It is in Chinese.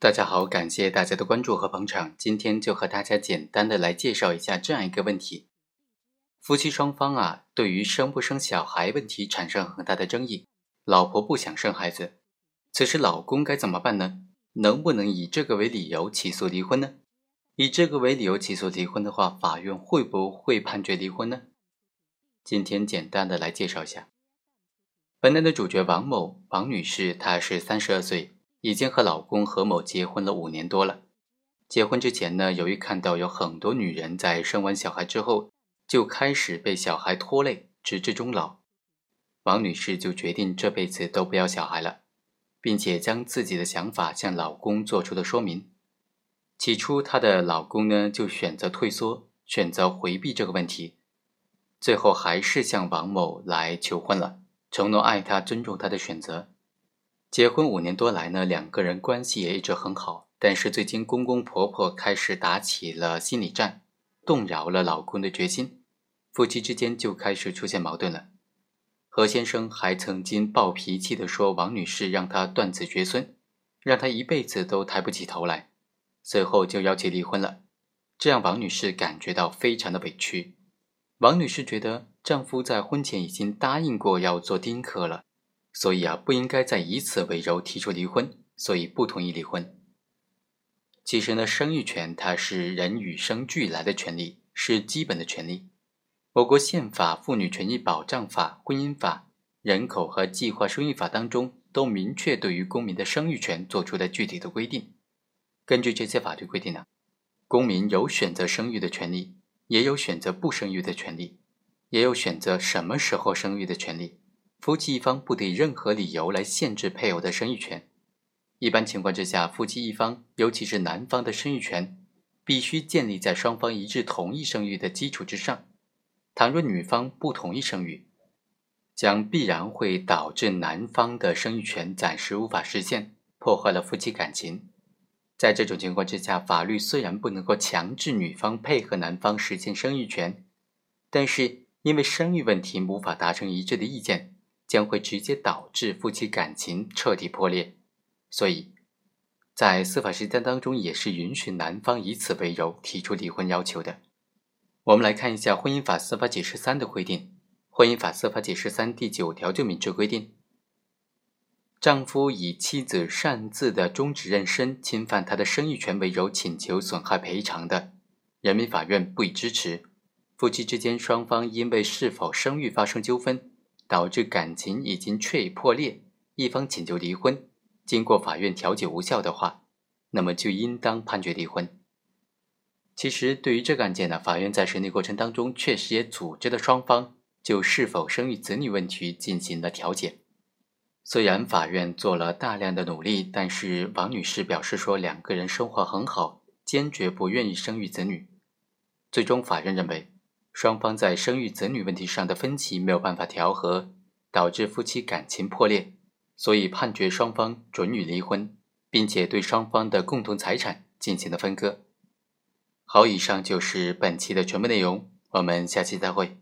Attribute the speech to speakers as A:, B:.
A: 大家好，感谢大家的关注和捧场。今天就和大家简单的来介绍一下这样一个问题：夫妻双方啊，对于生不生小孩问题产生很大的争议。老婆不想生孩子，此时老公该怎么办呢？能不能以这个为理由起诉离婚呢？以这个为理由起诉离婚的话，法院会不会判决离婚呢？今天简单的来介绍一下。本案的主角王某，王女士，她是三十二岁。已经和老公何某结婚了五年多了。结婚之前呢，由于看到有很多女人在生完小孩之后就开始被小孩拖累，直至终老，王女士就决定这辈子都不要小孩了，并且将自己的想法向老公做出了说明。起初，她的老公呢就选择退缩，选择回避这个问题，最后还是向王某来求婚了，承诺爱她，尊重她的选择。结婚五年多来呢，两个人关系也一直很好。但是最近公公婆婆开始打起了心理战，动摇了老公的决心，夫妻之间就开始出现矛盾了。何先生还曾经暴脾气的说王女士让他断子绝孙，让他一辈子都抬不起头来，随后就要求离婚了。这让王女士感觉到非常的委屈。王女士觉得丈夫在婚前已经答应过要做丁克了。所以啊，不应该再以此为由提出离婚，所以不同意离婚。其实呢，生育权它是人与生俱来的权利，是基本的权利。我国宪法、妇女权益保障法、婚姻法、人口和计划生育法当中都明确对于公民的生育权做出了具体的规定。根据这些法律规定呢，公民有选择生育的权利，也有选择不生育的权利，也有选择什么时候生育的权利。夫妻一方不得以任何理由来限制配偶的生育权。一般情况之下，夫妻一方，尤其是男方的生育权，必须建立在双方一致同意生育的基础之上。倘若女方不同意生育，将必然会导致男方的生育权暂时无法实现，破坏了夫妻感情。在这种情况之下，法律虽然不能够强制女方配合男方实现生育权，但是因为生育问题无法达成一致的意见。将会直接导致夫妻感情彻底破裂，所以，在司法实践当中也是允许男方以此为由提出离婚要求的。我们来看一下《婚姻法司法解释三》的规定，《婚姻法司法解释三》第九条就明确规定：丈夫以妻子擅自的终止妊娠、侵犯她的生育权为由请求损害赔偿的，人民法院不予支持。夫妻之间双方因为是否生育发生纠纷。导致感情已经确已破裂，一方请求离婚，经过法院调解无效的话，那么就应当判决离婚。其实，对于这个案件呢，法院在审理过程当中确实也组织了双方就是否生育子女问题进行了调解。虽然法院做了大量的努力，但是王女士表示说两个人生活很好，坚决不愿意生育子女。最终，法院认为。双方在生育子女问题上的分歧没有办法调和，导致夫妻感情破裂，所以判决双方准予离婚，并且对双方的共同财产进行了分割。好，以上就是本期的全部内容，我们下期再会。